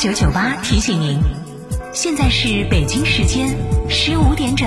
九九八提醒您，现在是北京时间十五点整。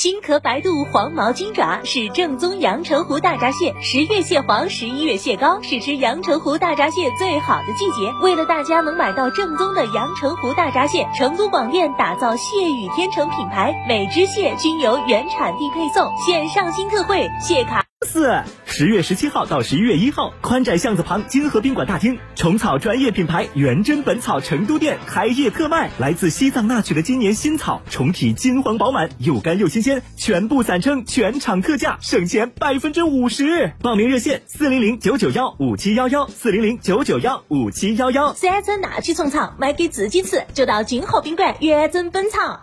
青壳白肚黄毛金爪是正宗阳澄湖大闸蟹，十月蟹黄，十一月蟹膏，是吃阳澄湖大闸蟹最好的季节。为了大家能买到正宗的阳澄湖大闸蟹，成都广电打造蟹与天成品牌，每只蟹均由原产地配送，现上新特惠，蟹卡。四十月十七号到十一月一号，宽窄巷子旁金河宾馆大厅，虫草专业品牌元真本草成都店开业特卖，来自西藏那曲的今年新草，虫体金黄饱满，又干又新鲜，全部散称全场特价，省钱百分之五十。报名热线：四零零九九幺五七幺幺，四零零九九幺五七幺幺。三针纳曲虫草买给自己吃，就到金河宾馆元真本草。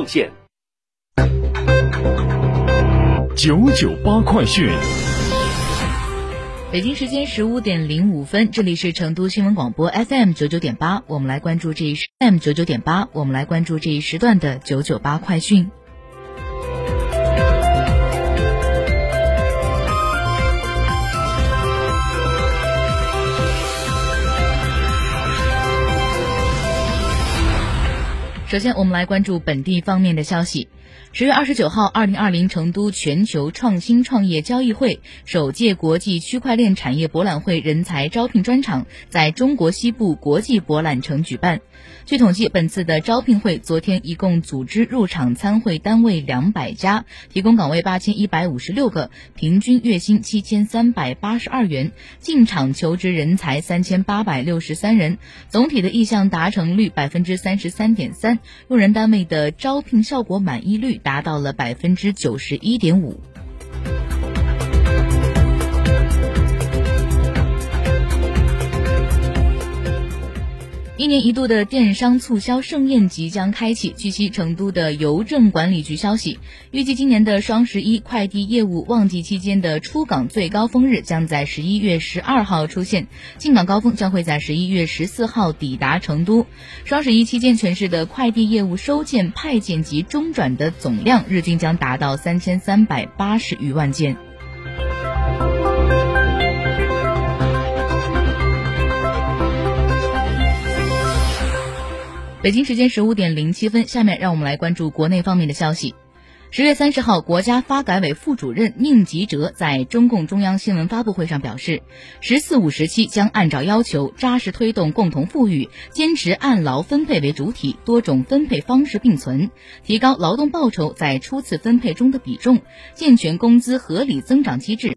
奉献。九九八快讯，北京时间十五点零五分，这里是成都新闻广播 FM 九九点八，我们来关注这一时 FM 九九点八，我们来关注这一时段的九九八快讯。首先，我们来关注本地方面的消息。十月二十九号，二零二零成都全球创新创业交易会首届国际区块链产业博览会人才招聘专场在中国西部国际博览城举办。据统计，本次的招聘会昨天一共组织入场参会单位两百家，提供岗位八千一百五十六个，平均月薪七千三百八十二元，进场求职人才三千八百六十三人，总体的意向达成率百分之三十三点三，用人单位的招聘效果满意率达到了百分之九十一点五。一年一度的电商促销盛宴即将开启。据悉，成都的邮政管理局消息，预计今年的双十一快递业务旺季期间的出港最高峰日将在十一月十二号出现，进港高峰将会在十一月十四号抵达成都。双十一期间，全市的快递业务收件、派件及中转的总量日均将达到三千三百八十余万件。北京时间十五点零七分，下面让我们来关注国内方面的消息。十月三十号，国家发改委副主任宁吉喆在中共中央新闻发布会上表示，“十四五”时期将按照要求，扎实推动共同富裕，坚持按劳分配为主体，多种分配方式并存，提高劳动报酬在初次分配中的比重，健全工资合理增长机制。